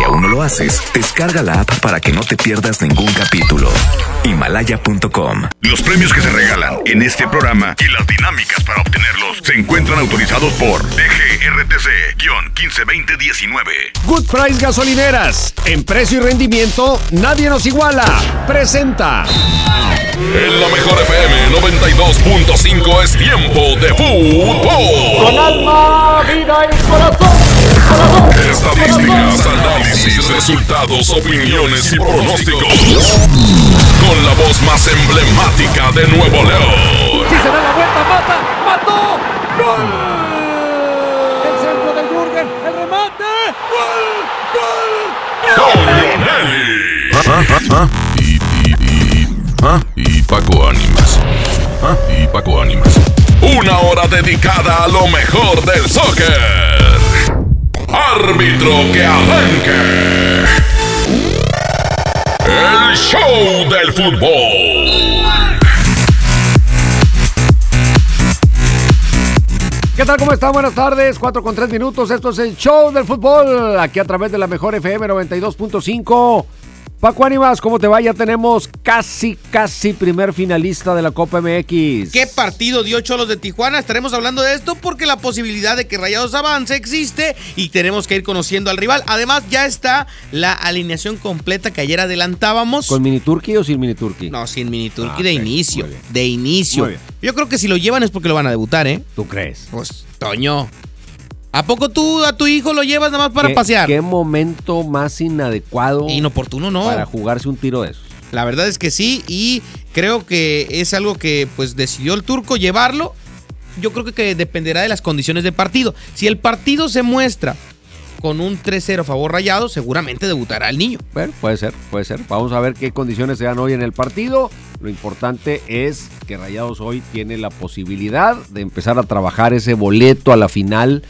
Si aún no lo haces, descarga la app para que no te pierdas ningún capítulo. Himalaya.com. Los premios que se regalan en este programa y las dinámicas para obtenerlos se encuentran autorizados por DGRTC-152019. Good Price Gasolineras. En precio y rendimiento, nadie nos iguala. Presenta. En la mejor FM 92.5 es tiempo de fútbol. Con alma, vida y corazón. Estadísticas, análisis, resultados, opiniones y pronósticos. Con la voz más emblemática de Nuevo León. Si se da la vuelta, mata, mató. ¡Gol! El centro de Jürgen, el remate. ¡Gol! ¡Gol! Y, y, y, ¿ah? y Paco Ánimas. ¿Ah? Y Paco Ánimas. Una hora dedicada a lo mejor del soccer. Árbitro que arranque. El show del fútbol. ¿Qué tal? ¿Cómo están? Buenas tardes. 4 con 3 minutos. Esto es el show del fútbol. Aquí a través de la mejor FM 92.5. Paco Ánimas, ¿cómo te va? Ya tenemos casi, casi primer finalista de la Copa MX. ¿Qué partido dio Cholos de Tijuana? Estaremos hablando de esto porque la posibilidad de que Rayados avance existe y tenemos que ir conociendo al rival. Además, ya está la alineación completa que ayer adelantábamos. ¿Con mini turqui o sin mini turqui? No, sin mini turqui Ah, de inicio. De inicio. Yo creo que si lo llevan es porque lo van a debutar, ¿eh? ¿Tú crees? Pues, Toño. ¿A poco tú a tu hijo lo llevas nada más para ¿Qué- pasear? ¿Qué momento más inadecuado Inoportuno, no. para jugarse un tiro de esos? La verdad es que sí, y creo que es algo que pues decidió el turco llevarlo. Yo creo que, que dependerá de las condiciones de partido. Si el partido se muestra con un 3-0 a favor rayado, seguramente debutará el niño. Bueno, puede ser, puede ser. Vamos a ver qué condiciones se dan hoy en el partido. Lo importante es que Rayados hoy tiene la posibilidad de empezar a trabajar ese boleto a la final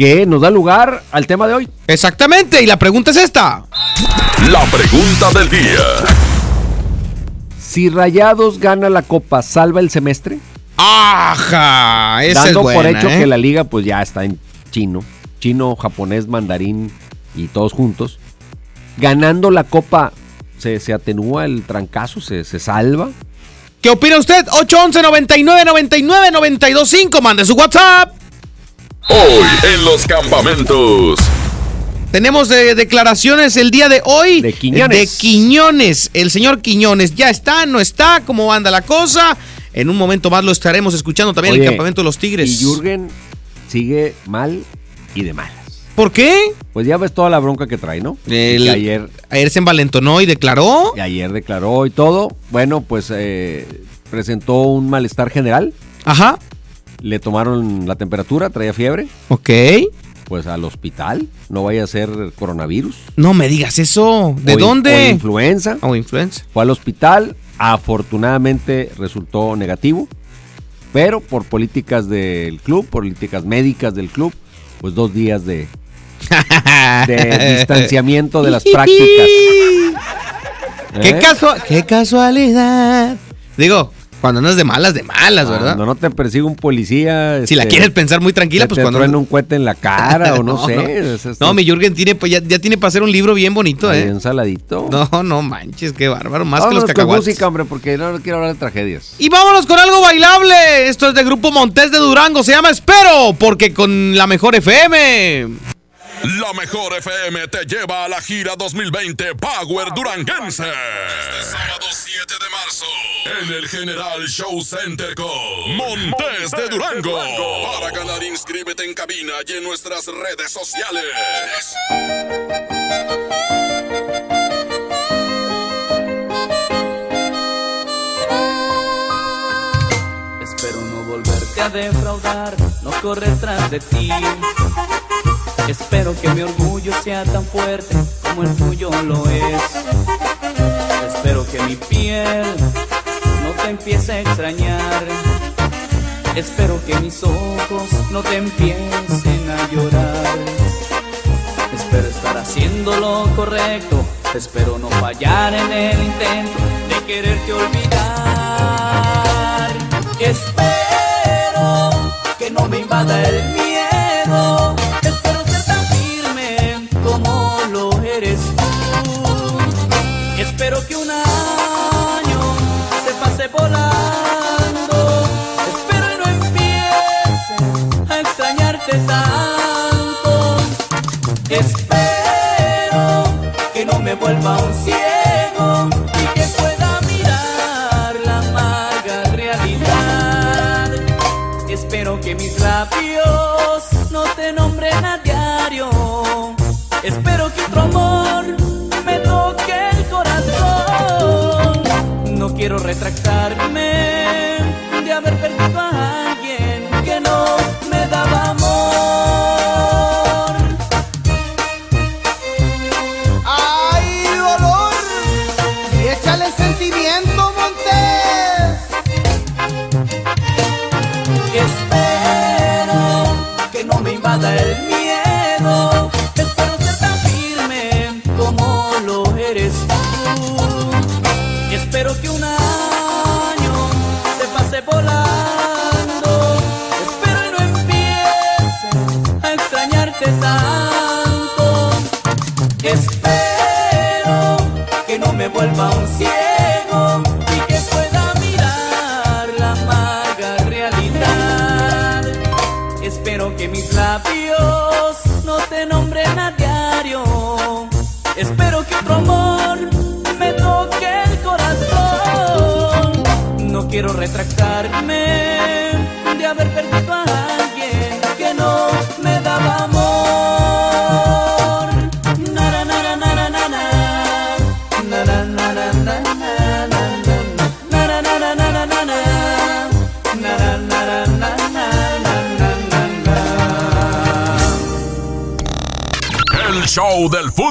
que nos da lugar al tema de hoy. Exactamente, y la pregunta es esta. La pregunta del día. Si Rayados gana la Copa, ¿salva el semestre? ¡Ajá! Esa Dando es buena, por hecho ¿eh? que la liga pues ya está en chino, chino, japonés, mandarín y todos juntos. Ganando la Copa, ¿se, se atenúa el trancazo? ¿Se, se salva? ¿Qué opina usted? 811 99 99 925 Mande su WhatsApp. Hoy en los campamentos. Tenemos eh, declaraciones el día de hoy. De Quiñones. De Quiñones. El señor Quiñones ya está, no está, cómo anda la cosa. En un momento más lo estaremos escuchando también en Oye, el campamento de los Tigres. Y Jürgen sigue mal y de malas. ¿Por qué? Pues ya ves toda la bronca que trae, ¿no? El- Que ayer, Ayer se envalentonó y declaró. ayer declaró y todo. Bueno, pues eh, presentó un malestar general. Ajá. Le tomaron la temperatura, traía fiebre. Ok. Pues al hospital. No vaya a ser coronavirus. No me digas eso. ¿De o dónde? O influenza. O influenza. Fue al hospital. Afortunadamente resultó negativo. Pero por políticas del club, políticas médicas del club, pues dos días de, de distanciamiento de las prácticas. ¿Qué, ¿Eh? casua- qué casualidad. Digo, cuando andas de malas, de malas, ¿verdad? Cuando no te persigue un policía. si la este, quieres pensar muy tranquila, pues te cuando. truena un cohete en la cara o no, No, sé. no. es- es- No, mi Jürgen tiene, pues ya, ya tiene para hacer un libro bien bonito, ¿eh? ensaladito. No, no manches, qué bárbaro. Más que los con cacahuates. música, hombre, porque no quiero hablar de tragedias. Y vámonos con algo bailable. Esto es de Grupo Montés de Durango. Se llama Espero, porque con la mejor FM. La mejor FM te lleva a la gira 2020 Power Duranguense. Este sábado 7 de marzo. En el General Show Center con Montes de Durango. Para ganar, inscríbete en cabina y en nuestras redes sociales. Espero no volverte a defraudar, no correr tras de ti. Espero que mi orgullo sea tan fuerte como el tuyo lo es. Espero que mi piel no te empiece a extrañar. Espero que mis ojos no te empiecen a llorar. Espero estar haciendo lo correcto. Espero no fallar en el intento de quererte olvidar. Espero que no me invada el miedo Espero que un año se pase volando. Espero que no empiece a extrañarte tanto. Espero que no me vuelva un ciego. No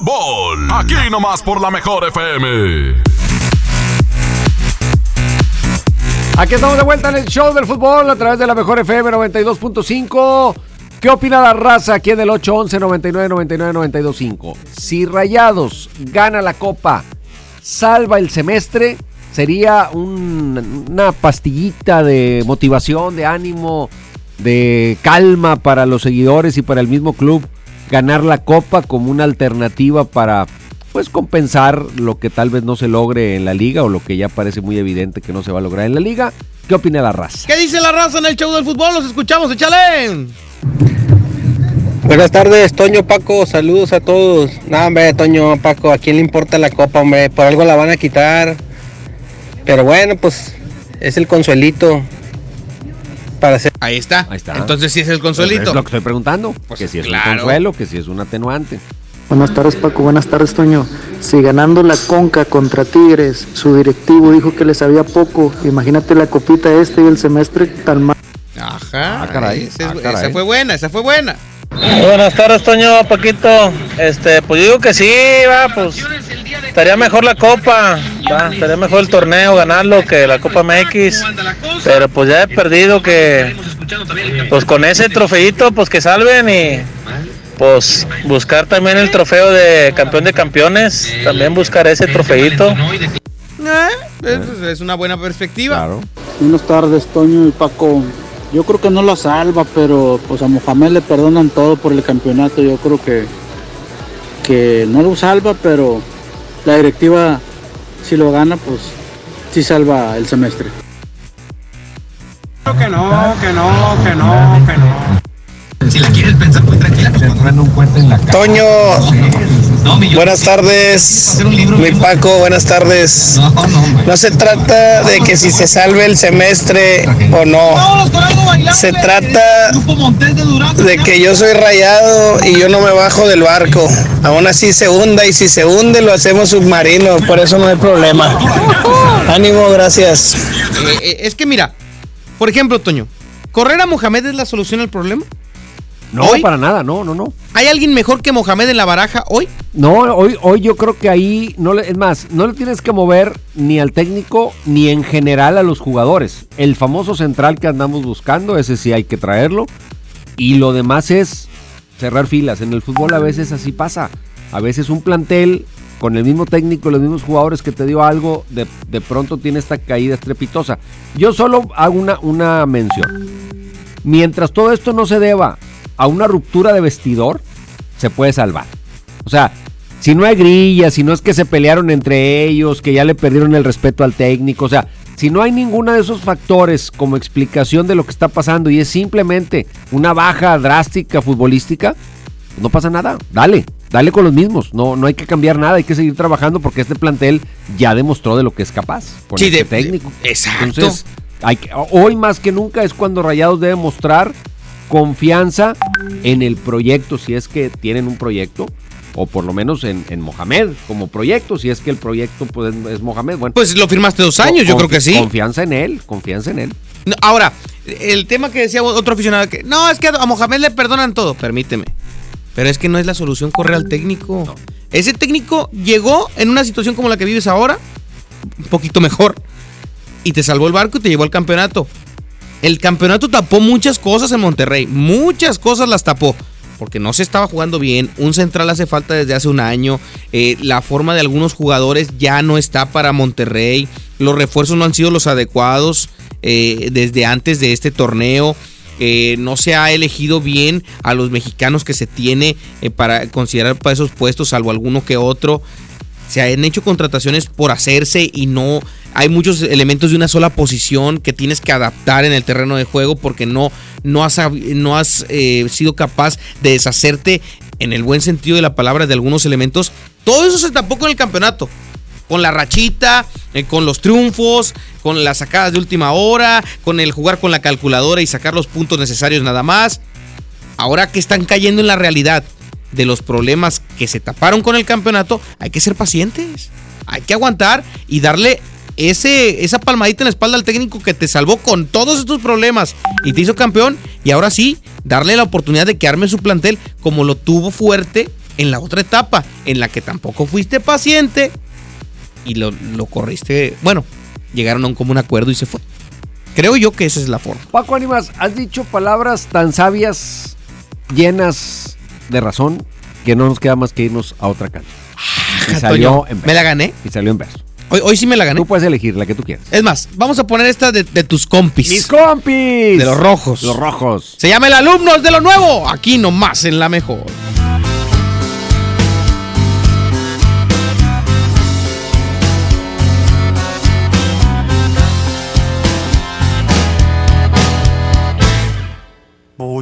fútbol. Aquí nomás por la mejor FM. Aquí estamos de vuelta en el show del fútbol a través de la mejor FM 92.5. ¿Qué opina la raza aquí en el 811 99 99 925? Si Rayados gana la copa, salva el semestre, sería un- una pastillita de motivación, de ánimo, de calma para los seguidores y para el mismo club ganar la copa como una alternativa para pues compensar lo que tal vez no se logre en la liga o lo que ya parece muy evidente que no se va a lograr en la liga. ¿Qué opina la raza? ¿Qué dice la raza en el show del fútbol? Los escuchamos, échale. Buenas tardes, Toño, Paco, saludos a todos. No, hombre, Toño, Paco, ¿a quién le importa la copa, hombre? Por algo la van a quitar. Pero bueno, pues es el consuelito para hacer... Ahí está. Ahí está. Entonces sí es el consuelito. Es lo que estoy preguntando. Pues que si es claro. un consuelo, que si es un atenuante. Buenas tardes Paco, buenas tardes Toño. Si ganando la Conca contra Tigres, su directivo dijo que le sabía poco, imagínate la copita este y el semestre tan mal. Ajá. Ah, caray, ah, caray. Esa fue buena, esa fue buena. Buenas tardes, Toño, Paquito. Este, pues yo digo que sí, va, pues estaría mejor la copa, va, estaría mejor el torneo ganarlo que la Copa MX. Pero pues ya he perdido que, pues con ese trofeito, pues que salven y pues buscar también el trofeo de campeón de campeones, también buscar ese trofeito. Eh, es, es una buena perspectiva. Claro. Buenas tardes Toño y Paco. Yo creo que no lo salva, pero pues a Mohamed le perdonan todo por el campeonato. Yo creo que, que no lo salva, pero la directiva si lo gana, pues sí salva el semestre. Que no, que no, que no, que no. Toño, buenas tardes. Mi Paco, buenas tardes. No se trata de que si se salve el semestre o no. Se trata de que yo soy rayado y yo no me bajo del barco. Aún así se hunda y si se hunde lo hacemos submarino. Por eso no hay problema. Ánimo, gracias. Eh, eh, es que mira, por ejemplo, Toño, ¿correr a Mohamed es la solución al problema? No, ¿Hoy? para nada, no, no, no. ¿Hay alguien mejor que Mohamed en la baraja hoy? No, hoy, hoy yo creo que ahí, no le- es más, no le tienes que mover ni al técnico ni en general a los jugadores. El famoso central que andamos buscando, ese sí hay que traerlo. Y lo demás es cerrar filas. En el fútbol a veces así pasa. A veces un plantel con el mismo técnico, los mismos jugadores que te dio algo, de, de pronto tiene esta caída estrepitosa. Yo solo hago una, una mención. Mientras todo esto no se deba a una ruptura de vestidor, se puede salvar. O sea, si no hay grilla, si no es que se pelearon entre ellos, que ya le perdieron el respeto al técnico, o sea, Si no hay ninguno de esos factores como explicación de lo que está pasando y es simplemente una baja drástica futbolística, pues no pasa nada. Dale, dale con los mismos. No, no hay que cambiar nada, hay que seguir trabajando porque este plantel ya demostró de lo que es capaz. Con Sí, este de- técnico. exacto. Entonces, hay que- hoy más que nunca es cuando Rayados debe mostrar confianza en el proyecto, si es que tienen un proyecto, o por lo menos en, en Mohamed como proyecto, si es que el proyecto pues, es, es Mohamed. Bueno, Pues lo firmaste dos años, yo creo que sí. Confianza en él, confianza en él. No, Ahora, el tema que decía otro aficionado, que no, es que a Mohamed le perdonan todo, permíteme. Pero es que no es la solución correr al técnico. Ese técnico llegó en una situación como la que vives ahora, un poquito mejor, y te salvó el barco y te llevó al campeonato. El campeonato tapó muchas cosas en Monterrey, muchas cosas las tapó. Porque no se estaba jugando bien, un central hace falta desde hace un año, eh, la forma de algunos jugadores ya no está para Monterrey, los refuerzos no han sido los adecuados eh, desde antes de este torneo, eh, no se ha elegido bien a los mexicanos que se tiene para considerar para esos puestos, salvo alguno que otro se han hecho contrataciones por hacerse y no hay muchos elementos de una sola posición que tienes que adaptar en el terreno de juego porque no, no has, no has eh, sido capaz de deshacerte en el buen sentido de la palabra de algunos elementos. Todo eso se tapó con el campeonato. Con la rachita, eh, con los triunfos, con las sacadas de última hora, con el jugar con la calculadora y sacar los puntos necesarios nada más. Ahora que están cayendo en la realidad de los problemas que se taparon con el campeonato, hay que ser pacientes. Hay que aguantar y darle ese, esa palmadita en la espalda al técnico que te salvó con todos estos problemas y te hizo campeón. Y ahora sí, darle la oportunidad de que arme su plantel como lo tuvo fuerte en la otra etapa, en la que tampoco fuiste paciente y lo, lo corriste. Bueno, llegaron a un común acuerdo y se fue. Creo yo que esa es la forma. Paco Ánimas, has dicho palabras tan sabias, llenas de razón, que no nos queda más que irnos a otra cancha. Y salió ¿Me la gané? Y salió en verso. Hoy, hoy sí me la gané. Tú puedes elegir la que tú quieras. Es más, vamos a poner esta de, de tus compis. ¡Mis compis! De los rojos. Los rojos. Se llama el Alumnos de lo Nuevo. Aquí nomás en la mejor.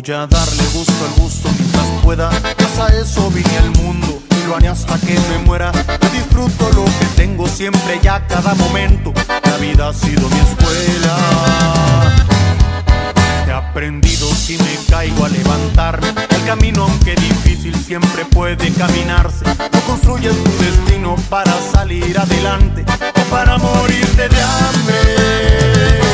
Voy a darle gusto al gusto mientras pueda. Más a eso vine al mundo y lo haré hasta que me muera. Yo disfruto lo que tengo siempre y a cada momento. La vida ha sido mi escuela. He aprendido si me caigo a levantarme. El camino, aunque difícil, siempre puede caminarse. No construyes tu destino para salir adelante o para morirte de hambre.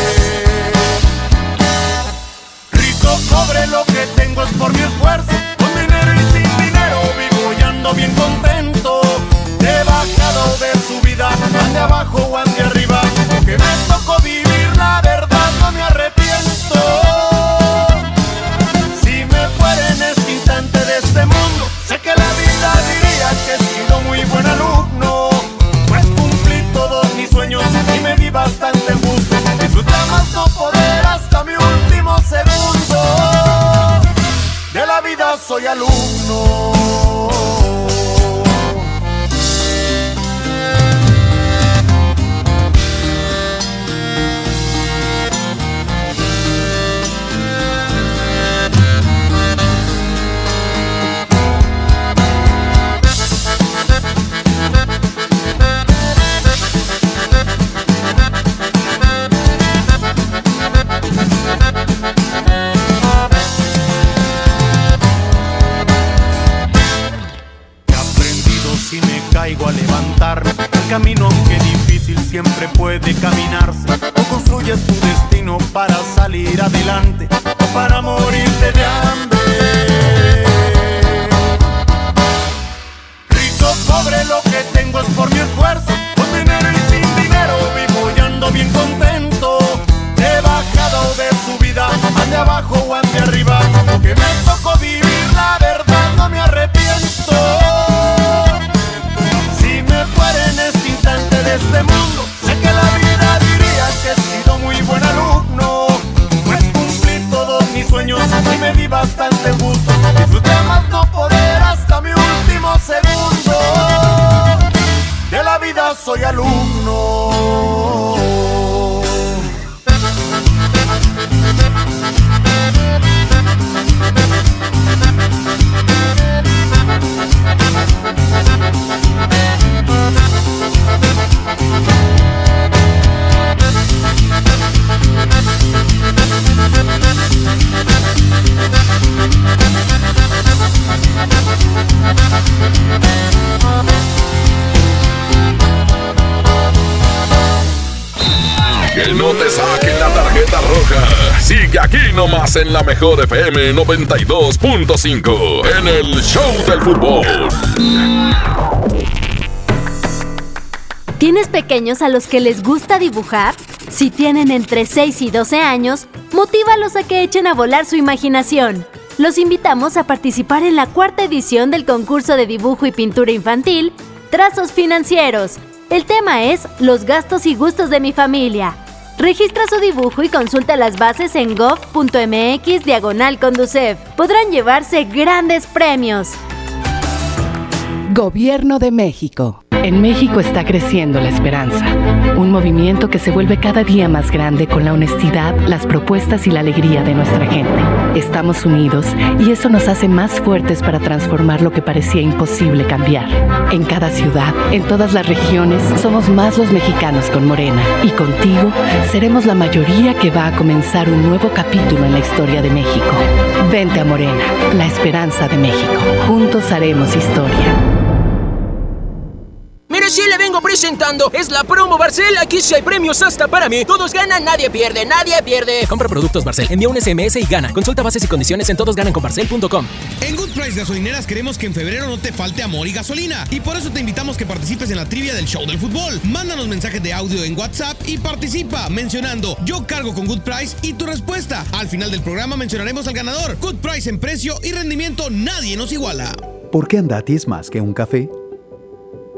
Rico, pobre, lo que tengo es por mi esfuerzo. Con dinero y sin dinero vivo y ando bien contento. He bajado de su vida, ande abajo o ande arriba. Que me tocó soy alumno. En la mejor FM 92.5, en el Show del Fútbol. ¿Tienes pequeños a los que les gusta dibujar? Si tienen entre 6 y 12 años, motívalos a que echen a volar su imaginación. Los invitamos a participar en la cuarta edición del concurso de dibujo y pintura infantil, Trazos Financieros. El tema es Los gastos y gustos de mi familia. Registra su dibujo y consulta las bases en gov.mx diagonal conducef. Podrán llevarse grandes premios. Gobierno de México. En México está creciendo la esperanza, un movimiento que se vuelve cada día más grande con la honestidad, las propuestas y la alegría de nuestra gente. Estamos unidos y eso nos hace más fuertes para transformar lo que parecía imposible cambiar. En cada ciudad, en todas las regiones, somos más los mexicanos con Morena y contigo seremos la mayoría que va a comenzar un nuevo capítulo en la historia de México. Vente a Morena, la esperanza de México. Juntos haremos historia. Si le vengo presentando, es la promo Barcel. Aquí sí hay premios hasta para mí. Todos ganan, nadie pierde, nadie pierde. Compra productos Barcel, envía un SMS y gana. Consulta bases y condiciones en todosgananconbarcel.com. En Good Price Gasolineras queremos que en febrero no te falte amor y gasolina. Y por eso te invitamos que participes en la trivia del show del fútbol. Mándanos mensajes de audio en WhatsApp y participa mencionando yo cargo con Good Price y tu respuesta. Al final del programa mencionaremos al ganador. Good Price en precio y rendimiento nadie nos iguala. ¿Por qué Andati es más que un café?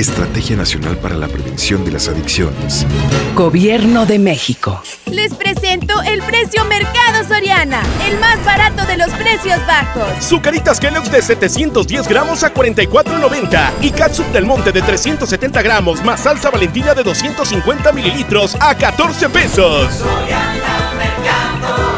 Estrategia Nacional para la Prevención de las Adicciones. Gobierno de México. Les presento el precio Mercado Soriana, el más barato de los precios bajos. Zucaritas Kellogg's de 710 gramos a 44.90 y Catsup del Monte de 370 gramos más salsa Valentina de 250 mililitros a 14 pesos.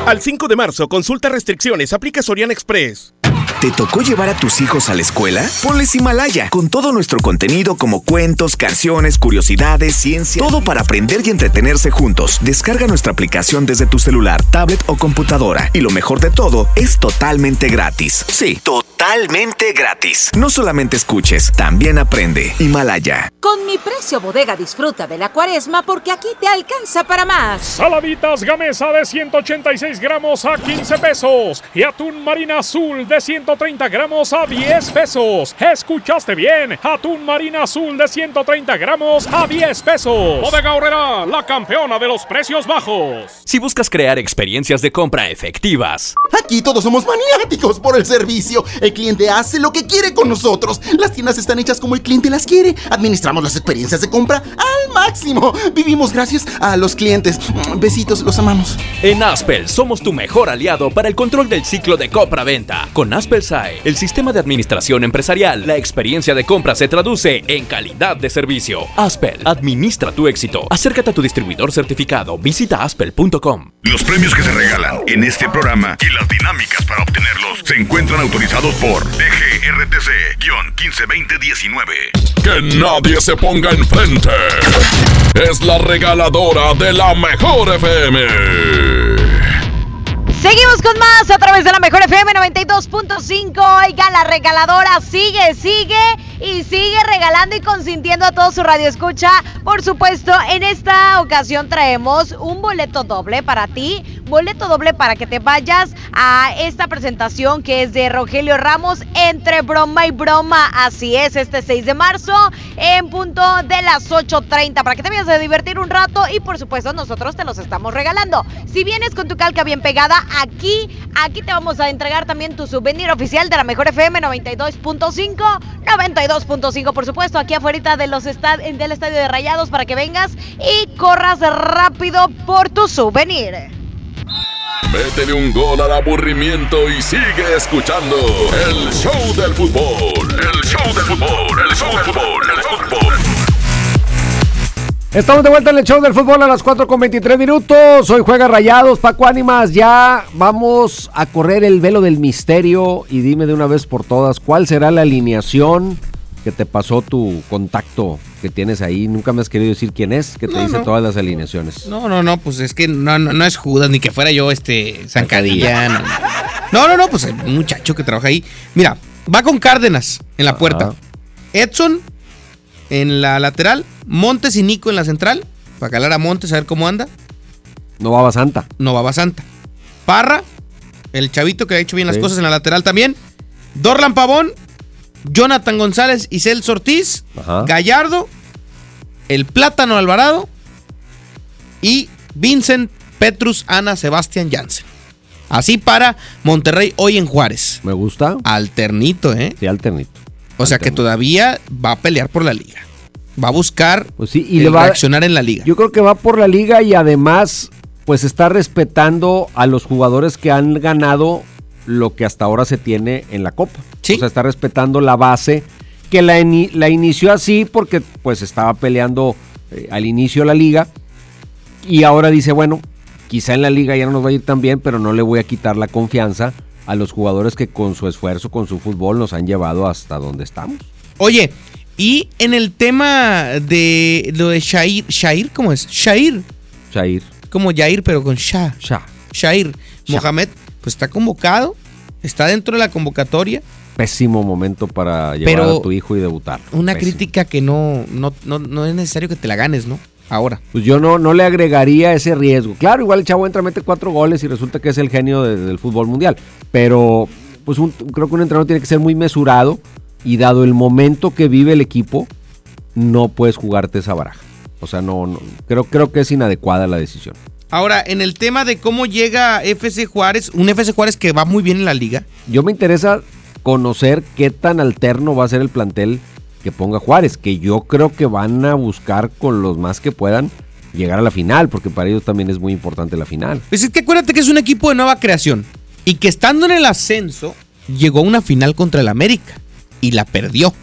Al 5 de marzo, consulta restricciones, aplica Soriana Express. ¿Te tocó llevar a tus hijos a la escuela? Ponles Himalaya, con todo nuestro contenido como cuentos, canciones, curiosidades, ciencia, todo para aprender y entretenerse juntos. Descarga nuestra aplicación desde tu celular, tablet o computadora. Y lo mejor de todo, es totalmente gratis. Sí, totalmente gratis. No solamente escuches, también aprende. Himalaya. Con mi precio bodega disfruta de la cuaresma porque aquí te alcanza para más. Saladitas Gamesa de 186 gramos a 15 pesos y atún marina azul de 130 gramos a 10 pesos. ¿Escuchaste bien? Atún marina azul de 130 gramos a 10 pesos. Bodega Horrera, la campeona de los precios bajos. Si buscas crear experiencias de compra efectivas. Aquí todos somos maniáticos por el servicio. El cliente hace lo que quiere con nosotros. Las tiendas están hechas como el cliente las quiere. Administramos las experiencias de compra al máximo. Vivimos gracias a los clientes. Besitos, los amamos. En Aspel somos tu mejor aliado para el control del ciclo de compra-venta. Con Aspel SAE, el sistema de administración empresarial, la experiencia de compra se traduce en calidad de servicio. Aspel, administra tu éxito. Acércate a tu distribuidor certificado. Visita aspel.com. Los premios que se regalan en este programa y las dinámicas para obtenerlos se encuentran autorizados por DGRTC-152019. Que nadie se ponga enfrente. Es la regaladora de la mejor FM. Seguimos con más a través de la mejor FM 92.5. Oiga, la regaladora sigue, sigue. y sigue regalando y consintiendo a todo su radio escucha. Por supuesto, en esta ocasión traemos un boleto doble para ti, boleto doble para que te vayas a esta presentación que es de Rogelio Ramos entre broma y broma. Así es, este 6 de marzo en punto de las 8.30 para que te vayas a divertir un rato y por supuesto nosotros te los estamos regalando. Si vienes con tu calca bien pegada, aquí, aquí te vamos a entregar también tu souvenir oficial de la Mejor FM 92.5, 92.5 por supuesto, aquí afuera de estad del estadio de Rayados para que vengas y corras rápido por tu souvenir. Métele un gol al aburrimiento y sigue escuchando el show del fútbol. El show del fútbol, el show del fútbol, el fútbol. Estamos de vuelta en el show del fútbol a las 4 con 23 minutos. Hoy juega Rayados, Paco Ánimas. Ya vamos a correr el velo del misterio y dime de una vez por todas cuál será la alineación que te pasó tu contacto que tienes ahí. Nunca me has querido decir quién es, que te No, dice no. todas las alineaciones. No, no, no, pues es que no, no, no es Judas, ni que fuera yo este Zancadilla. No, no, no, no, pues un muchacho que trabaja ahí. Mira, va con Cárdenas en la puerta. Edson en la lateral, Montes y Nico en la central, para calar a Montes a ver cómo anda. No va Santa. No va Santa. Parra, el chavito que ha hecho bien las Sí. cosas en la lateral también. Dorlan Pavón, Jonathan González y Celso Ortiz, Gallardo, el Plátano Alvarado y Vincent Petrus Ana Sebastián Jansen. Así para Monterrey hoy en Juárez. Me gusta. Alternito, ¿eh? Sí, alternito. O sea que todavía va a pelear por la liga. Va a buscar Pues y el le va- reaccionar en la liga. Yo creo que va por la liga y además, pues está respetando a los jugadores que han ganado lo que hasta ahora se tiene en la Copa. O sea, está respetando la base que la inició así porque pues estaba peleando eh, al inicio la liga y ahora dice, bueno, quizá en la liga ya no nos va a ir tan bien, pero no le voy a quitar la confianza a los jugadores que con su esfuerzo, con su fútbol nos han llevado hasta donde estamos. Oye, y en el tema de lo de Shair, Shair, ¿cómo es? Shair. Shair. Como Yair, pero con Shah. Shah. Shair. Mohamed, pues está convocado, está dentro de la convocatoria. Pésimo momento para llevar Pero- a tu hijo y debutar. Una Pésimo. crítica que no, no, no, no es necesario que te la ganes, ¿no? Ahora. Pues yo no, no le agregaría ese riesgo. Claro, igual el chavo entra, mete cuatro goles y resulta que es el genio de- del fútbol mundial. Pero pues un- creo que un entrenador tiene que ser muy mesurado y dado el momento que vive el equipo, no puedes jugarte esa baraja. O sea, no, no creo, creo que es inadecuada la decisión. Ahora, en el tema de cómo llega FC Juárez, un FC Juárez que va muy bien en la liga. Yo me interesa conocer qué tan alterno va a ser el plantel que ponga Juárez, que yo creo que van a buscar con los más que puedan llegar a la final, porque para ellos también es muy importante la final. Pues es que acuérdate que es un equipo de nueva creación. Y que estando en el ascenso, llegó a una final contra el América. Y la perdió.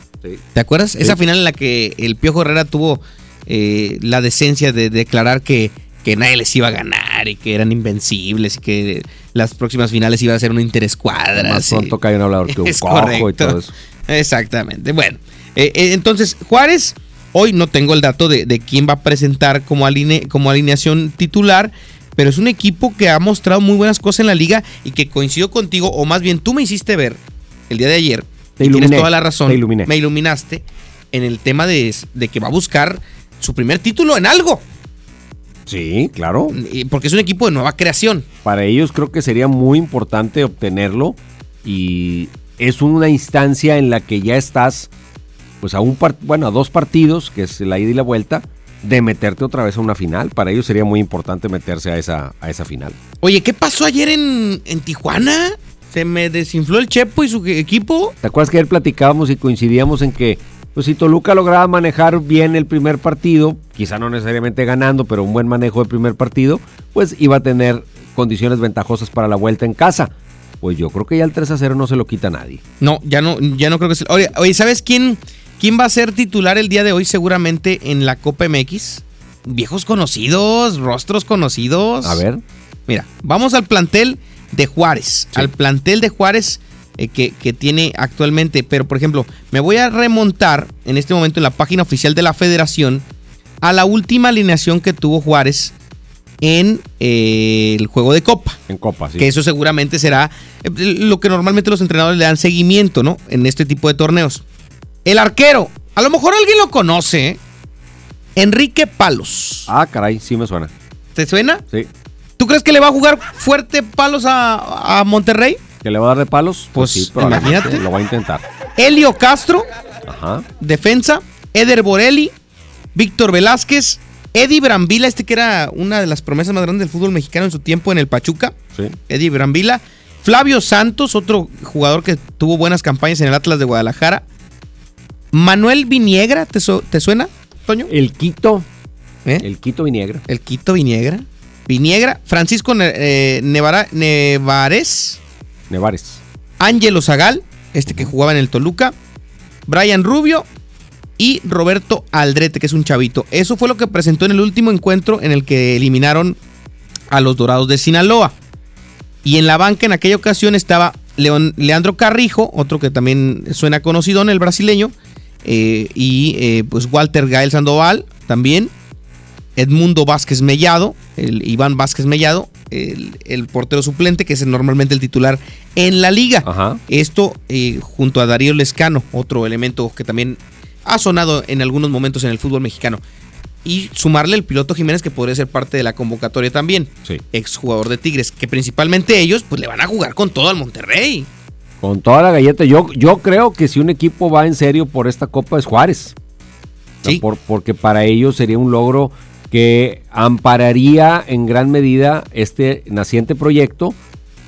¿Te acuerdas? Esa final en la que el Piojo Herrera tuvo eh, la decencia de declarar que, que nadie les iba a ganar y que eran invencibles y que las próximas finales iban a ser una interescuadra. Más pronto cae un hablador que un cojo y todo eso. Exactamente. Bueno, eh, eh, entonces Juárez, hoy no tengo el dato de, de quién va a presentar como, aline- como alineación titular, pero es un equipo que ha mostrado muy buenas cosas en la liga y que coincido contigo, o más bien tú me hiciste ver el día de ayer. Te y tienes toda la razón. te iluminé. Me iluminaste en el tema de, de que va a buscar su primer título en algo. Sí, claro. Porque es un equipo de nueva creación. Para ellos creo que sería muy importante obtenerlo y es una instancia en la que ya estás pues a un bueno, a dos partidos, que es la ida y la vuelta, de meterte otra vez a una final. Para ellos sería muy importante meterse a esa, a esa final. Oye, ¿qué pasó ayer en, en Tijuana? Se me desinfló el Chepo y su equipo. ¿Te acuerdas que ayer platicábamos y coincidíamos en que pues si Toluca lograba manejar bien el primer partido, quizá no necesariamente ganando, pero un buen manejo del primer partido, pues iba a tener condiciones ventajosas para la vuelta en casa. Pues yo creo que ya el 3 a 0 no se lo quita a nadie. No, ya no, ya no creo que sea. Oye, oye, ¿sabes quién, quién va a ser titular el día de hoy seguramente en la Copa MX? Viejos conocidos, rostros conocidos. A ver. Mira, vamos al plantel de Juárez. Al plantel de Juárez eh, que, que tiene actualmente. Pero, por ejemplo, me voy a remontar en este momento en la página oficial de la federación a la última alineación que tuvo Juárez en eh, el juego de Copa. En Copa, sí. Que eso seguramente será eh, lo que normalmente los entrenadores le dan seguimiento, ¿no? En este tipo de torneos. El arquero, a lo mejor alguien lo conoce, ¿eh? Enrique Palos. Ah, caray, sí me suena. ¿Te suena? Sí. ¿Tú crees que le va a jugar fuerte Palos a, a Monterrey? ¿Que le va a dar de palos? Pues, sí, probablemente imagínate. Lo va a intentar. Helio Castro, Ajá. defensa. Eder Borelli, Víctor Velázquez, Eddie Brambila, este que era una de las promesas más grandes del fútbol mexicano en su tiempo en el Pachuca. Sí. Eddie Brambila. Flavio Santos, otro jugador que tuvo buenas campañas en el Atlas de Guadalajara. Manuel Viniegra, ¿te, su- te suena, Toño? El Quito. ¿Eh? El Quito Viniegra. El Quito Viniegra. Viniegra. Francisco eh, Nevara- Nevares. Nevares. Ángelo Zagal, este que jugaba en el Toluca. Brian Rubio y Roberto Aldrete, que es un chavito. Eso fue lo que presentó en el último encuentro en el que eliminaron a los Dorados de Sinaloa. Y en la banca en aquella ocasión estaba Leandro Carrijo, otro que también suena conocido, el brasileño, eh, y eh, pues Walter Gael Sandoval también, Edmundo Vázquez Mellado, el Iván Vázquez Mellado, el, el portero suplente, que es normalmente el titular en la liga. Esto eh, junto a Darío Lescano, otro elemento que también ha sonado en algunos momentos en el fútbol mexicano. Y sumarle el piloto Jiménez, que podría ser parte de la convocatoria también. Sí. Exjugador de Tigres, que principalmente ellos, pues le van a jugar con todo al Monterrey. Con toda la galleta. Yo, yo creo que si un equipo va en serio por esta copa es Juárez. Sea, por- porque para ellos sería un logro que ampararía en gran medida este naciente proyecto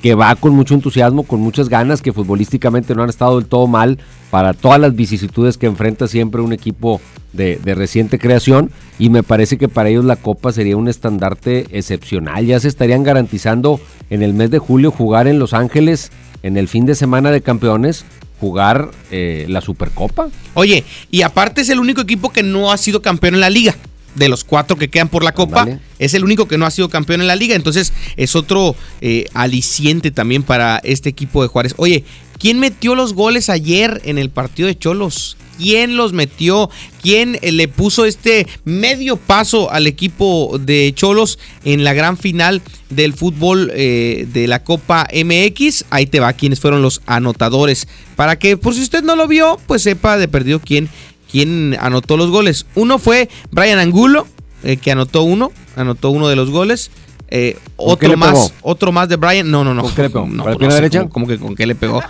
que va con mucho entusiasmo, con muchas ganas, que futbolísticamente no han estado del todo mal para todas las vicisitudes que enfrenta siempre un equipo de, de reciente creación y me parece que para ellos la Copa sería un estandarte excepcional. Ya se estarían garantizando en el mes de julio jugar en Los Ángeles en el fin de semana de campeones, jugar eh, la Supercopa. Oye, y aparte es el único equipo que no ha sido campeón en la liga. De los cuatro que quedan por la Copa, es el único que no ha sido campeón en la liga. Entonces es otro eh, aliciente también para este equipo de Juárez. Oye, ¿quién metió los goles ayer en el partido de Cholos? ¿Quién los metió? ¿Quién eh, le puso este medio paso al equipo de Cholos en la gran final del fútbol eh, de la Copa MX? Ahí te va quiénes fueron los anotadores. Para que, por si usted no lo vio, pues sepa de perdido quién, quién anotó los goles. Uno fue Brian Angulo, eh, que anotó uno, anotó uno de los goles. Eh, ¿Con otro más, otro más de Brian. No, no, no. ¿Con qué le pegó? No, ¿Con la no sé derecha? cómo- cómo que con qué le pegó.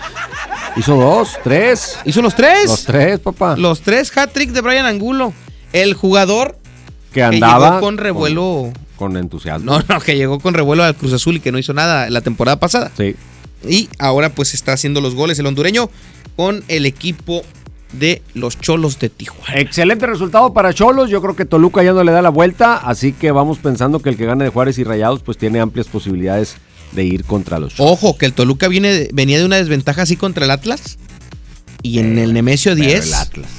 Hizo dos, tres. ¿Hizo los tres? Los tres, papá. Los tres hat-trick de Brian Angulo. El jugador Que andaba llegó con revuelo. Con, entusiasmo. No, no, que llegó con revuelo al Cruz Azul y que no hizo nada la temporada pasada. Sí. Y ahora pues está haciendo los goles el hondureño con el equipo de los Cholos de Tijuana. Excelente resultado para Cholos. Yo creo que Toluca ya no le da la vuelta. Así que vamos pensando que el que gane de Juárez y Rayados, pues tiene amplias posibilidades de ir contra los Cholos. Ojo, que el Toluca viene, venía de una desventaja así contra el Atlas. Y en el Nemesio pero 10. el Atlas.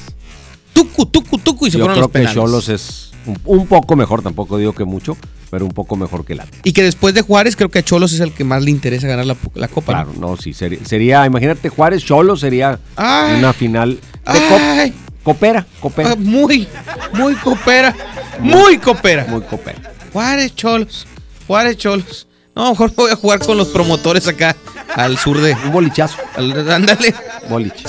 Tucu, tucu, tucu y se Yo fueron creo los que penales. Cholos es un, un poco mejor, tampoco digo que mucho, pero un poco mejor que el Atlas. Y que después de Juárez, creo que a Cholos es el que más le interesa ganar la, la Copa. Claro, no, sí, sería, sería imagínate, Juárez Cholos sería Ay. una final de cop- Ay. copera, copera. Ah, muy, muy copera. Muy copera. Muy copera. Juárez Cholos. Juárez Cholos. No, mejor voy a jugar con los promotores acá al sur de. Un bolichazo. al- ándale. Boliche.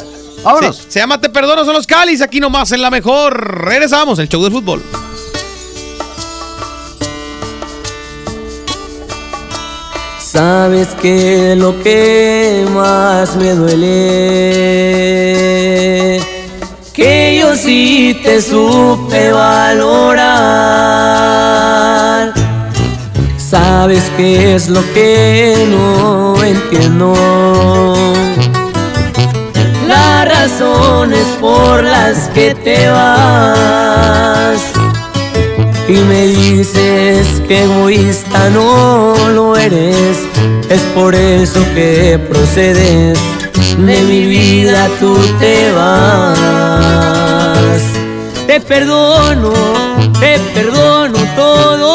Vámonos. Se, se llama Te Perdono, son los Cáliz. Aquí nomás en la mejor. Regresamos, el show del fútbol. Sabes que lo que más me duele, que yo sí te supe valorar. Sabes que es lo que no entiendo. Las razones por las que te vas. Y me dices que egoísta no lo eres. Es por eso que procedes. De mi vida tú te vas. Te perdono, te perdono todo,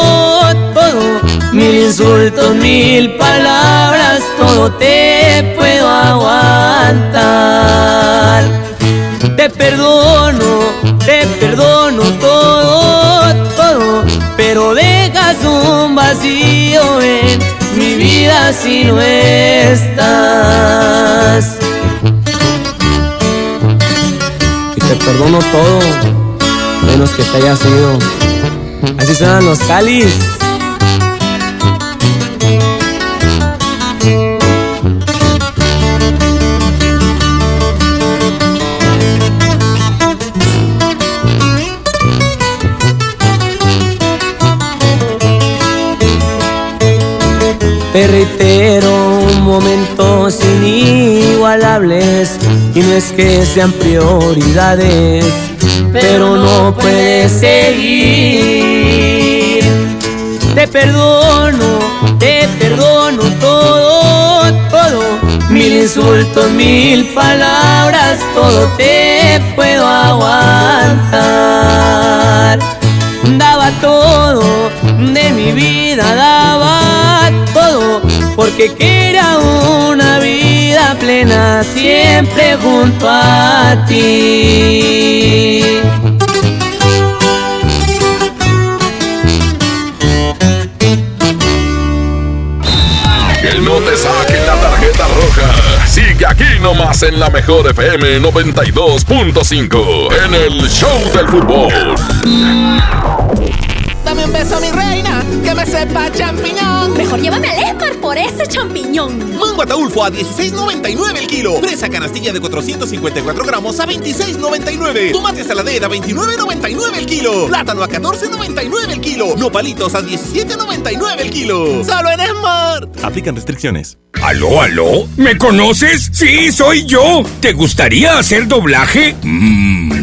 todo. Mil insultos, mil palabras, todo te puedo aguantar. Te perdono, te perdono todo, pero dejas un vacío en mi vida si no estás. Y te perdono todo, menos que te haya sido. Así suenan los calis. Te reitero momentos inigualables y no es que sean prioridades, pero no puedes seguir. Te perdono, te perdono todo, todo. Mil insultos, mil palabras, todo te puedo aguantar. Daba todo, de mi vida daba porque quería una vida plena siempre junto a ti. Que no te saquen la tarjeta roja. Sigue aquí nomás en la mejor FM 92.5 en el Show del Fútbol. Dame un beso, mi reina, que me sepa champiñón. Mejor llévame al Esmar por ese champiñón. Mango ataulfo a 16.99 el kilo. Fresa canastilla de 454 gramos a 26.99. Tomate saladera a 29.99 el kilo. Plátano a 14.99 el kilo. Nopalitos a 17.99 el kilo. Solo en Smart. Aplican restricciones. ¿Aló, aló? ¿Me conoces? Sí, soy yo. ¿Te gustaría hacer doblaje? Mmm,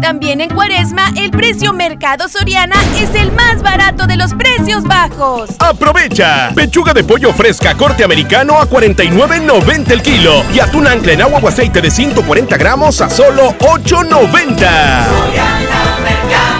También en Cuaresma, el precio Mercado Soriana es el más barato de los precios bajos. ¡Aprovecha! Pechuga de pollo fresca corte americano a 49.90 el kilo y atún ancla en agua o aceite de 140 gramos a solo 8.90.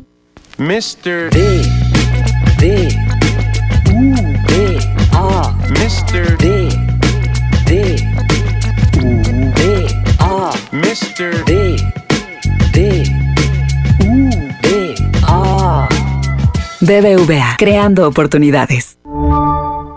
Mr. D. D. U. D. A. Mr. D. D. U. D. A. Mr. D. D. U. D. A. BBVA, creando oportunidades.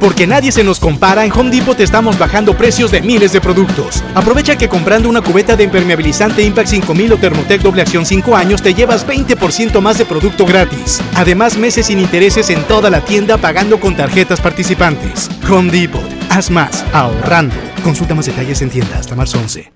Porque nadie se nos compara, en Home Depot estamos bajando precios de miles de productos. Aprovecha que comprando una cubeta de impermeabilizante Impact 5000 o Thermotec doble acción 5 años te llevas 20% más de producto gratis. Además, meses sin intereses en toda la tienda pagando con tarjetas participantes. Home Depot. Haz más, ahorrando. Consulta más detalles en tienda hasta marzo 11.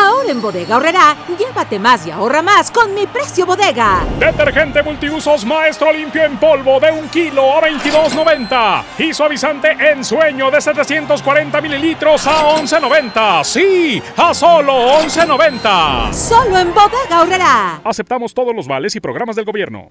Ahora en Bodega Horrera, llévate más y ahorra más con mi precio bodega. Detergente multiusos Maestro Limpio en polvo de un kilo a 22.90. Y suavizante en sueño de 740 mililitros a 11.90. Sí, a solo 11.90. Solo en Bodega Horrera. Aceptamos todos los vales y programas del gobierno.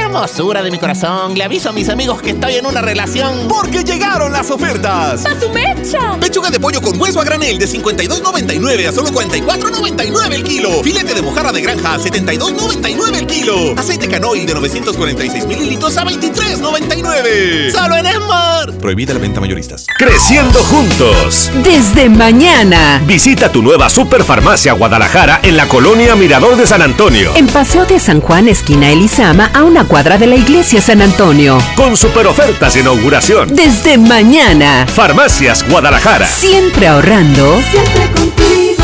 Hermosura de mi corazón, le aviso a mis amigos que estoy en una relación. Porque llegaron las ofertas. ¡A su mecha! Pechuga de pollo con hueso a granel de 52.99 a solo 44.99 el kilo. Filete de mojarra de granja a 72.99 el kilo. Aceite canoil de 946 mililitros a 23.99. Solo en Esmar. Prohibida la venta mayoristas. Creciendo juntos. Desde mañana. Visita tu nueva Superfarmacia Guadalajara en la colonia Mirador de San Antonio. En Paseo de San Juan, esquina Elizama, a una cuadra de la iglesia San Antonio. Con super ofertas de inauguración. Desde mañana. Farmacias Guadalajara. Siempre ahorrando. Siempre contigo.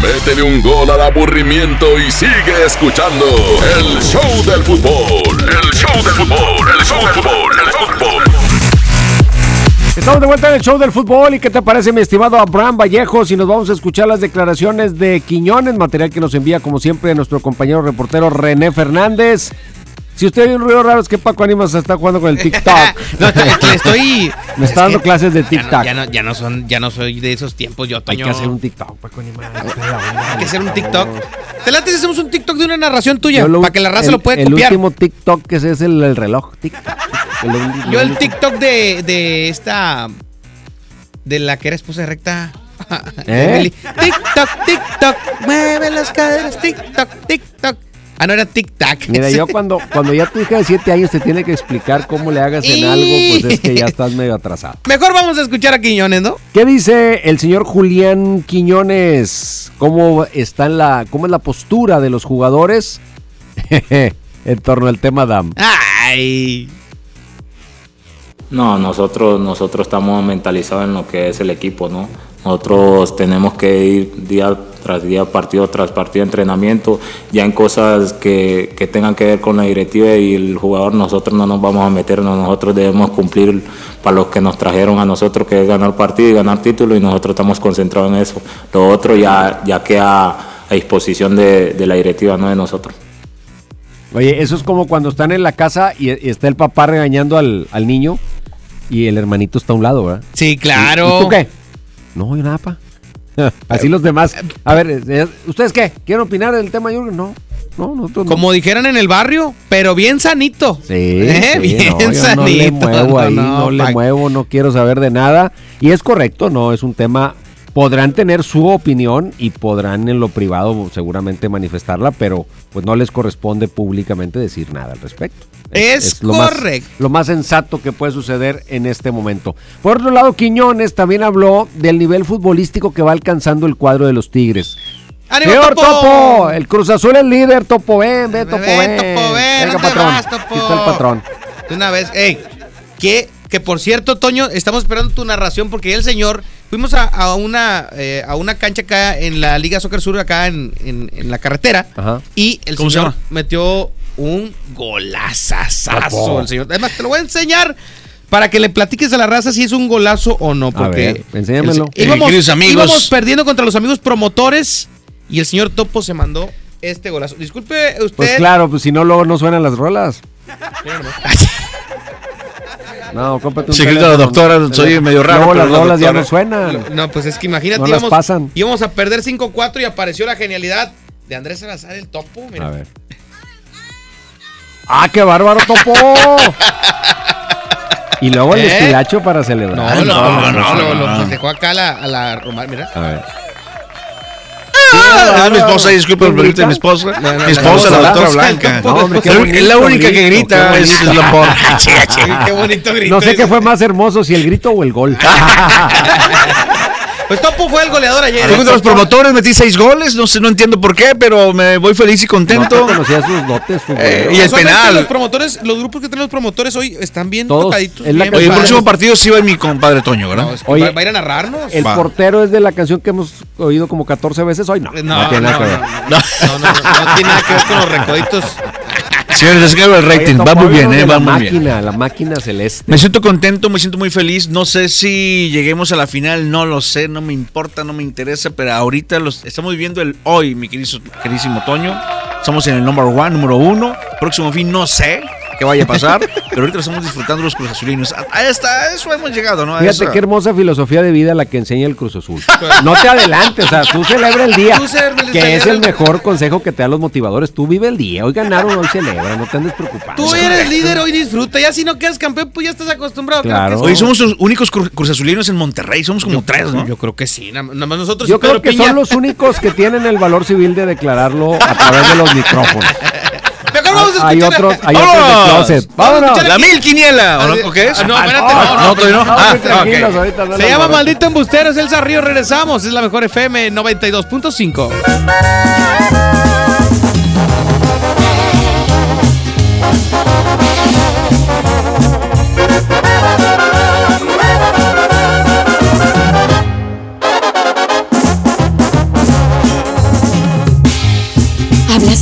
Métele un gol al aburrimiento y sigue escuchando el show del fútbol. El show del fútbol, el show del fútbol, el show del fútbol. Estamos de vuelta en el show del fútbol y qué te parece mi estimado Abraham Vallejos y nos vamos a escuchar las declaraciones de Quiñones, material que nos envía como siempre nuestro compañero reportero René Fernández. Si usted ve un ruido raro es que Paco Animas está jugando con el TikTok. No, te- te estoy. Me está es dando que clases de ya no- TikTok. Ya no, ya no son, ya no soy de esos tiempos, yo, Hay Toño. que hacer un TikTok, Paco Animas. Hay que hacer un TikTok. ¿Te late si hacemos un TikTok de una narración tuya? Para que la raza el- lo pueda El copiar. último TikTok que es el, el reloj. TikTok. Yo el TikTok de, de esta. De la que era esposa de recta. ¿Eh? TikTok, TikTok. Mueve las caderas. TikTok, TikTok. Ah, no era TikTok. Mira, yo cuando, cuando ya tu hija de 7 años te tiene que explicar cómo le hagas en algo, pues es que ya estás medio atrasado. Mejor vamos a escuchar a Quiñones, ¿no? ¿Qué dice el señor Julián Quiñones? ¿Cómo está en la, cómo es la postura de los jugadores en torno al tema DAM? Ay. No, nosotros, nosotros estamos mentalizados en lo que es el equipo, ¿no? Nosotros tenemos que ir día tras día, partido tras partido entrenamiento, ya en cosas que, que tengan que ver con la directiva y el jugador, nosotros no nos vamos a meter, no, nosotros debemos cumplir para los que nos trajeron a nosotros, que es ganar partido y ganar título, y nosotros estamos concentrados en eso. Lo otro ya, ya queda a disposición de, de la directiva, no de nosotros. Oye, eso es como cuando están en la casa y, y está el papá regañando al, al niño y el hermanito está a un lado, ¿verdad? Sí, claro. ¿Y, y tú qué? No, yo nada, pa. Así los demás. A ver, eh, ¿ustedes qué? ¿Quieren opinar del tema, Jürgen? No. No, nosotros no. Como dijeran en el barrio, pero bien sanito. Sí, ¿Eh? sí, bien no, sanito. no le muevo ahí, no, no, le muevo, no quiero saber de nada. Y es correcto, no, es un tema, podrán tener su opinión y podrán en lo privado seguramente manifestarla, pero pues no les corresponde públicamente decir nada al respecto. Es lo más- correcto. lo más sensato que puede suceder en este momento. Por otro lado, Quiñones también habló del nivel futbolístico que va alcanzando el cuadro de los Tigres. ¡Ánimo, Señor Topo! Topo! El Cruz Azul es líder, Topo, ven, ve, Topo, Ven, ven. Topo, ven, Venga, ¿dónde patrón. vas, Topo? Aquí está el patrón. De una vez, ey, que, que por cierto, Toño, estamos esperando tu narración porque ya el señor, fuimos a, a una eh, a una cancha acá en la Liga Soccer Sur, acá en, en- en la carretera, Ajá. y el ¿Cómo se señor llama? metió un golazazazo, el señor. Además, te lo voy a enseñar para que le platiques a la raza si es un golazo o no, porque... ver, enséñamelo. el- íbamos, íbamos perdiendo contra los amigos promotores y el señor Topo se mandó este golazo. Disculpe usted... Pues claro, pues si no, luego no suenan las rolas. No, cómprate un Secreto de doctora, soy medio raro, Luego las la rolas ya no suenan. No, pues es que imagínate, No las íbamos, pasan. íbamos a perder 5-4 y apareció la genialidad de Andrés Salazar, el topo. Mira. A ver. ¡Ah, qué bárbaro, Topo! y luego el ¿Eh? estilacho para celebrar. No, no, no, no, lo, lo festejó acá a la, a la Romar, mira. A ver. Ah, mi esposa, disculpe, ¿Quién mi esposa. No, no, Mi esposa, la la doctora Blanca. es la única que grita qué es bonito. la. Qué bonito grito. No sé qué fue más hermoso, si el grito o el gol. Pues Topo fue el goleador ayer. Fui contra los promotores, metí seis goles, no sé, no entiendo por qué, pero me voy feliz y contento. No conocía sus dotes Eh, y el penal. Los promotores, los grupos que tienen los promotores hoy están bien Todos, tocaditos. es la bien Oye, el próximo partido sí va mi compadre Toño, ¿verdad? Oye, ¿Va, a ir a narrarnos? El Va. portero es de la canción que hemos oído como 14 veces hoy. No, no, no, no, no, no tiene nada que ver con los recoditos. Señores, el rating va muy bien, eh, va muy bien. la máquina celeste. Me siento contento, me siento muy feliz. No sé si lleguemos a la final, no lo sé, no me importa, no me interesa, pero ahorita los estamos viviendo el hoy, mi querido, queridísimo Toño. Estamos en el number one, número uno. Próximo fin, no sé qué vaya a pasar, pero ahorita estamos disfrutando los Cruz Azulinos. A- Hasta eso hemos llegado, ¿no? A Fíjate esa- qué hermosa filosofía de vida la que enseña el Cruz Azul. No te adelantes, o sea, tú celebra el día, Tú celebra el- que es el mejor consejo que te dan los motivadores. Tú vive el día, hoy ganaron, hoy celebra, no te andes preocupando. Tú eres líder, hoy disfruta. Ya si no quedas campeón, pues ya estás acostumbrado. Claro. que sí. somos los únicos Cru- Cruz Azulinos en Monterrey, somos como tres, ¿no? Yo creo que sí, nada nada más nosotros Yo creo que Piña. son los únicos que tienen el valor civil de declararlo a través de los micrófonos. Vamos a Hay escuchar a- otros, hay otros de ¡Vámonos! closet. Vamos a Vámonos. escuchar La mil quiniela, ¿o qué es? Ah, no, espérate, Ah, no, no, no, no. Ah, Se llama. Maldito Embustero, es Elsa Río. Regresamos. Es la mejor FM 92.5.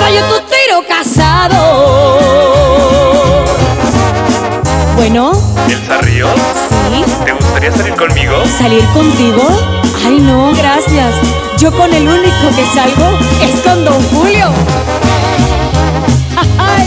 Fallo tu tiro casado. Bueno, ¿Elsa Ríos? sí. ¿Te gustaría salir conmigo? ¿Salir contigo? Ay, no, gracias. Yo con el único que salgo es con Don Julio. Ay.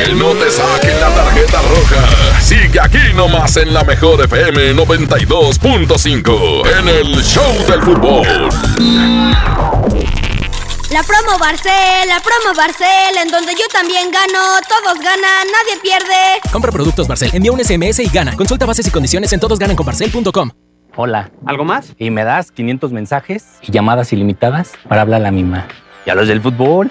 Que no te saquen la tarjeta roja. Sigue aquí nomás en la mejor FM 92.5 en el Show del Fútbol. La promo Barcel, la promo Barcel, en donde yo también gano, todos ganan, nadie pierde. Compra productos Barcel, envía un SMS y gana. Consulta bases y condiciones en todosgananconbarcel.com. Hola. ¿Algo más? Y me das 500 mensajes y llamadas ilimitadas para hablar a la misma. ¿Y a los del fútbol?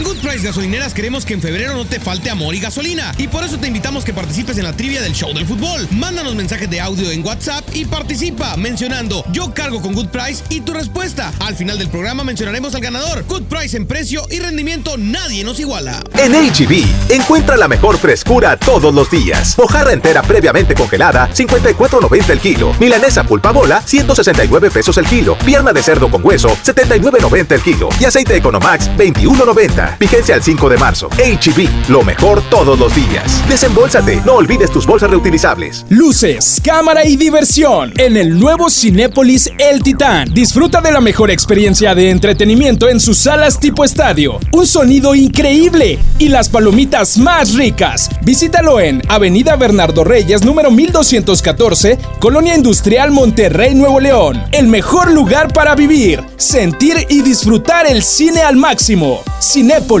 Price Gasolineras queremos que en febrero no te falte amor y gasolina. Y por eso te invitamos que participes en la trivia del show del fútbol. Mándanos mensajes de audio en WhatsApp y participa mencionando yo cargo con Good Price y tu respuesta. Al final del programa mencionaremos al ganador. Good Price en precio y rendimiento nadie nos iguala. En HB, encuentra la mejor frescura todos los días. Mojarra entera previamente congelada, 54.90 el kilo. Milanesa pulpa bola, 169 pesos el kilo. Pierna de cerdo con hueso, 79.90 el kilo. Y aceite Economax, 21.90. Vigencia al 5 de marzo. HB, lo mejor todos los días. Desembolsate, no olvides tus bolsas reutilizables. Luces, cámara y diversión en el nuevo Cinépolis El Titán. Disfruta de la mejor experiencia de entretenimiento en sus salas tipo estadio. Un sonido increíble y las palomitas más ricas. Visítalo en Avenida Bernardo Reyes, número 1214, Colonia Industrial Monterrey, Nuevo León. El mejor lugar para vivir, sentir y disfrutar el cine al máximo. Cinépolis.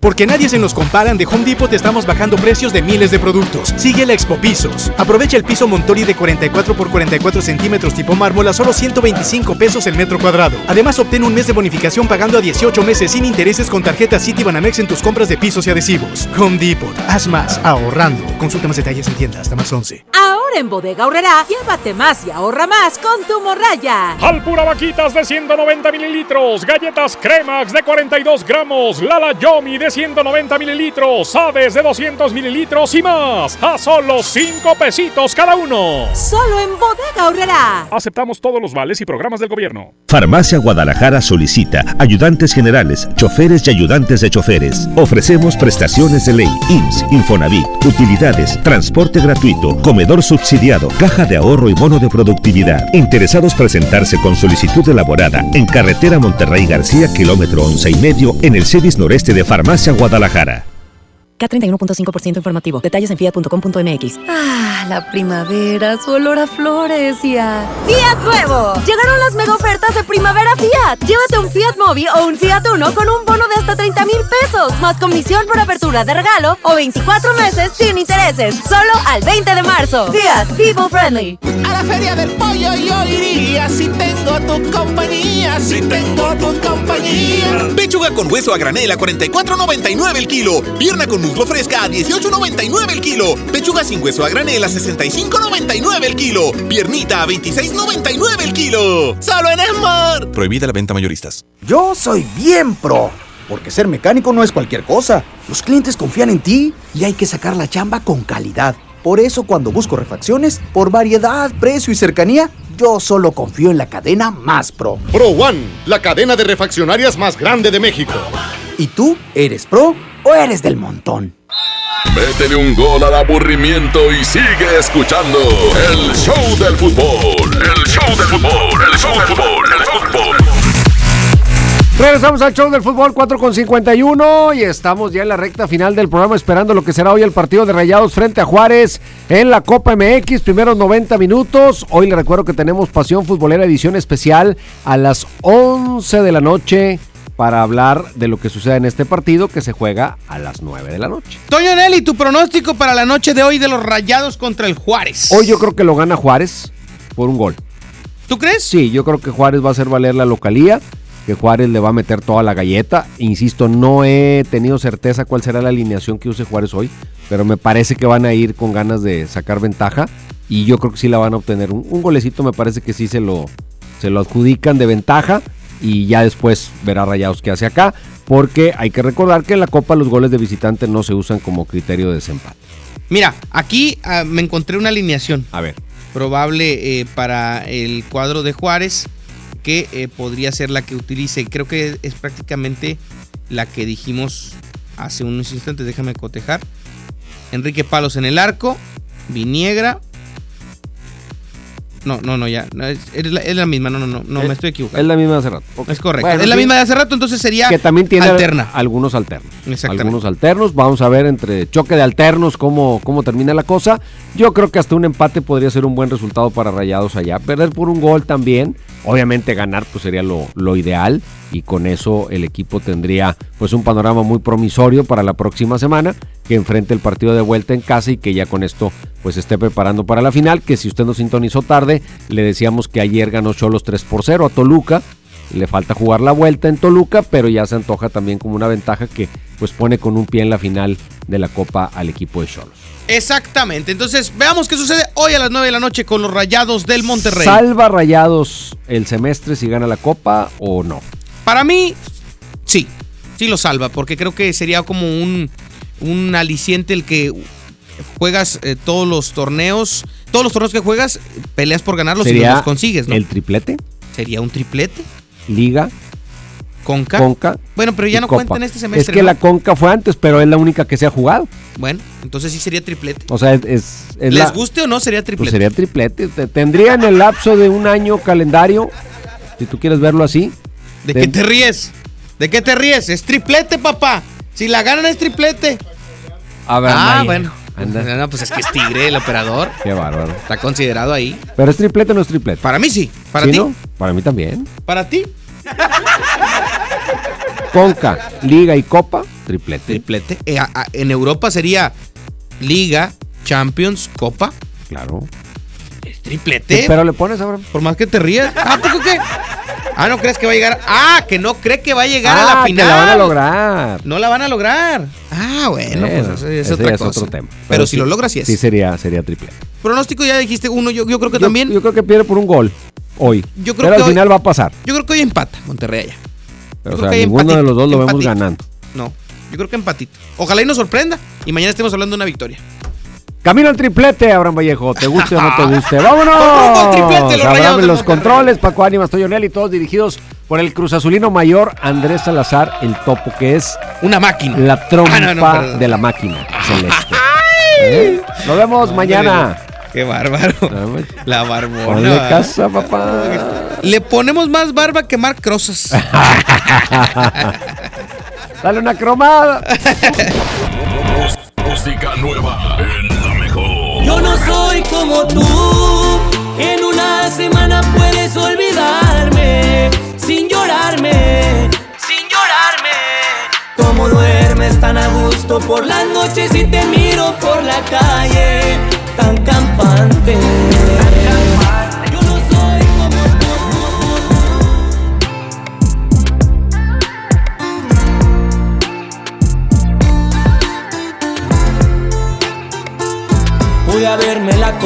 Porque nadie se nos comparan, de Home Depot te estamos bajando precios de miles de productos. Sigue la Expo Pisos. Aprovecha el piso Montori de 44 por 44 centímetros tipo mármol a solo 125 pesos el metro cuadrado. Además, obtén un mes de bonificación pagando a 18 meses sin intereses con tarjeta Citibanamex en tus compras de pisos y adhesivos. Home Depot. Haz más ahorrando. Consulta más detalles en tienda hasta más 11. Ahora en Bodega Aurrera, llévate más y ahorra más con tu morraya. Alpura Vaquitas de 190 mililitros, galletas Cremax de 42 gramos, Lala Yomi de 190 mililitros, Aves de 200 mililitros y más, a solo 5 pesitos cada uno. Solo en Bodega Aurrera. Aceptamos todos los vales y programas del gobierno. Farmacia Guadalajara solicita ayudantes generales, choferes y ayudantes de choferes. Ofrecemos prestaciones de ley, IMSS, Infonavit, utilidades, transporte gratuito, comedor subsidiado, caja de ahorro y bono de productividad. Interesados presentarse con solicitud elaborada en carretera Monterrey García, kilómetro once y medio, en el CEDIS noreste de Farmacia Guadalajara. K31.5% informativo. Detalles en fiat.com.mx. Ah, la primavera, su olor a flores y a... ¡Fiat Nuevo! Llegaron las mega ofertas de primavera Fiat. Llévate un Fiat Mobi o un Fiat Uno con un bono de hasta 30 mil pesos, más comisión por apertura de regalo o 24 meses sin intereses. Solo al 20 de marzo. Fiat, people friendly. A la feria del pollo yo iría si tengo tu compañía, si tengo tu compañía. Pechuga con hueso a granel a 44.99 el kilo. Pierna con muslo fresca a 18.99 el kilo. Pechuga sin hueso a granel a 65.99 el kilo. Piernita a 26.99 el kilo. Solo en Esmar. Prohibida la venta mayoristas. Yo soy bien pro. Porque ser mecánico no es cualquier cosa. Los clientes confían en ti y hay que sacar la chamba con calidad. Por eso cuando busco refacciones, por variedad, precio y cercanía, yo solo confío en la cadena más pro. Pro One, la cadena de refaccionarias más grande de México. ¿Y tú eres pro o eres del montón? Métele un gol al aburrimiento y sigue escuchando el show del fútbol. El show del fútbol, el show del fútbol, el show del fútbol. Regresamos al show del fútbol 4 con 51 y estamos ya en la recta final del programa esperando lo que será hoy el partido de Rayados frente a Juárez en la Copa MX, primeros 90 minutos. Hoy le recuerdo que tenemos Pasión Futbolera edición especial a las 11 de la noche para hablar de lo que sucede en este partido que se juega a las 9 de la noche. Toño Nelly, tu pronóstico para la noche de hoy de los Rayados contra el Juárez. Hoy yo creo que lo gana Juárez por un gol. ¿Tú crees? Sí, yo creo que Juárez va a hacer valer la localía, que Juárez le va a meter toda la galleta. Insisto, no he tenido certeza cuál será la alineación que use Juárez hoy, pero me parece que van a ir con ganas de sacar ventaja y yo creo que sí la van a obtener. Un, un golecito me parece que sí se lo, se lo adjudican de ventaja y ya después verá Rayados qué hace acá, porque hay que recordar que en la Copa los goles de visitante no se usan como criterio de desempate. Mira, aquí ah, me encontré una alineación. A ver. Probable eh, para el cuadro de Juárez, que eh, podría ser la que utilice. Creo que es prácticamente la que dijimos hace unos instantes, déjame cotejar. Enrique Palos en el arco, Viniegra. No, no, no, ya. no, es, es la, es la misma, no, no, no, no, me estoy equivocando. Es la misma de hace rato. Es correcto. Bueno, es la misma de hace rato, entonces sería Que también tiene alterna. algunos alternos. Exactamente. Algunos alternos. Vamos a ver entre choque de alternos cómo, cómo termina la cosa. Yo creo que hasta un empate podría ser un buen resultado para Rayados allá. Perder por un gol también. Obviamente ganar pues sería lo, lo ideal. Y con eso el equipo tendría pues un panorama muy promisorio para la próxima semana. Que enfrente el partido de vuelta en casa y que ya con esto pues esté preparando para la final. Que si usted nos sintonizó tarde, le decíamos que ayer ganó Cholos 3 por 0 a Toluca. Le falta jugar la vuelta en Toluca, pero ya se antoja también como una ventaja que pues pone con un pie en la final de la Copa al equipo de Cholos. Exactamente. Entonces, veamos qué sucede hoy a las 9 de la noche con los Rayados del Monterrey. ¿Salva Rayados el semestre si gana la Copa o no? Para mí, sí. Sí lo salva, porque creo que sería como un, un aliciente el que juegas eh, todos los torneos. Todos los torneos que juegas, peleas por ganarlos y ¿Sería los consigues, ¿no? el triplete? Sería un triplete. Liga, Conca. Conca. Bueno, pero ya no Copa. cuenta en este semestre. Es que ¿no? la Conca fue antes, pero es la única que se ha jugado. Bueno, entonces sí sería triplete. O sea, es, es- es ¿Les la- guste o no sería triplete? Pues sería triplete. Te- Tendría en el lapso de un año calendario, si tú quieres verlo así. ¿De qué te ríes? ¿De qué te ríes? Es triplete, papá. Si la ganan es triplete. A ver, ah, Maya, bueno. Anda. No, pues es que es tigre el operador. Qué bárbaro. Está considerado ahí. ¿Pero es triplete o no es triplete? Para mí sí. ¿Para ¿Sí, ti? no? Para mí también. ¿Para ti? Conca, Liga y Copa, triplete. Triplete. Eh, a- a- en Europa sería Liga, Champions, Copa. Claro. Es triplete. Pero le pones ahora. Por más que te rías. ¿Ah, ¿poco qué? Ah, ¿no crees que va a llegar? Ah, que no cree que va a llegar a Ah, la que final. la van a lograr. No la van a lograr. Ah, bueno, pues eso es otra cosa. otro tema. Pero, si lo logras, sí es. Sí, sería, sería triplete. Pronóstico ya dijiste uno, yo, yo creo que Yo- también. Yo creo que pierde por un gol hoy. Yo creo pero que al hoy- final va a pasar. Yo creo que hoy empata Monterrey allá. Pero, o sea, ninguno de los dos lo vemos ganando. No, yo creo que empatito. Ojalá y nos sorprenda. Y mañana estemos hablando de una victoria. Camino al triplete, Abraham Vallejo. ¿Te guste o no te guste? ¡Vámonos! triplete, los Abraham en controles, Paco Ánimas, Toyonel y todos dirigidos por el Cruz Azulino mayor Andrés Salazar, el topo, que es una máquina. La trompa Ah, no, no, perdón. de la máquina celeste. ¿Eh? Nos vemos mañana. Qué bárbaro. La barbona. Ponle casa, papá. Le ponemos más barba que Marc Crozas. Dale una cromada. Música nueva. Yo no soy como tú, en una semana puedes olvidarme sin llorarme, sin llorarme. Como duermes tan a gusto por las noches y te miro por la calle tan campante.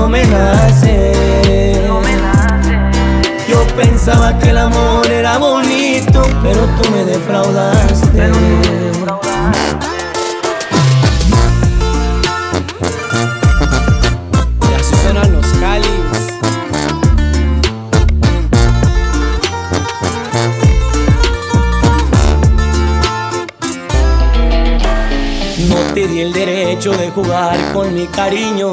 No me nace. Yo pensaba que el amor era bonito, pero tú me defraudaste. Y así suenan los cáliz. No te di el derecho de jugar con mi cariño.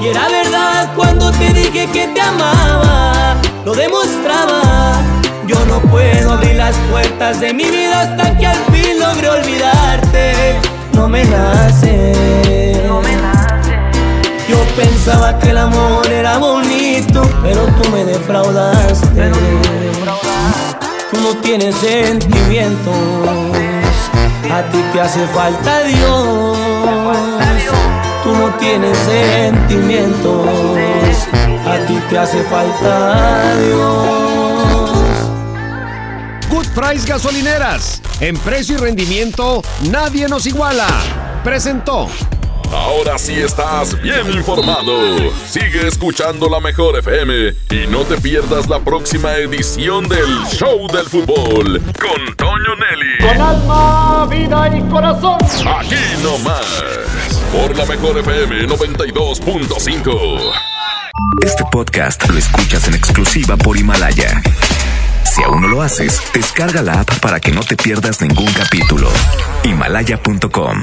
y era verdad cuando te dije que te amaba, lo demostraba. Yo no puedo abrir las puertas de mi vida hasta que al fin logre olvidarte. No me nace. No me nace. Yo pensaba que el amor era bonito, pero tú me defraudaste. Tú no tienes sentimientos, a ti te hace falta Dios. Tú no tienes sentimientos, a ti te hace falta Dios. Good Price Gasolineras. En precio y rendimiento, nadie nos iguala. Presentó. Ahora sí estás bien informado. Sigue escuchando la mejor FM y no te pierdas la próxima edición del Show del Fútbol con Toño Nelly. Con alma, vida y corazón. Aquí nomás. Por la mejor FM 92.5. Este podcast lo escuchas en exclusiva por Himalaya. Si aún no lo haces, descarga la app para que no te pierdas ningún capítulo. Himalaya.com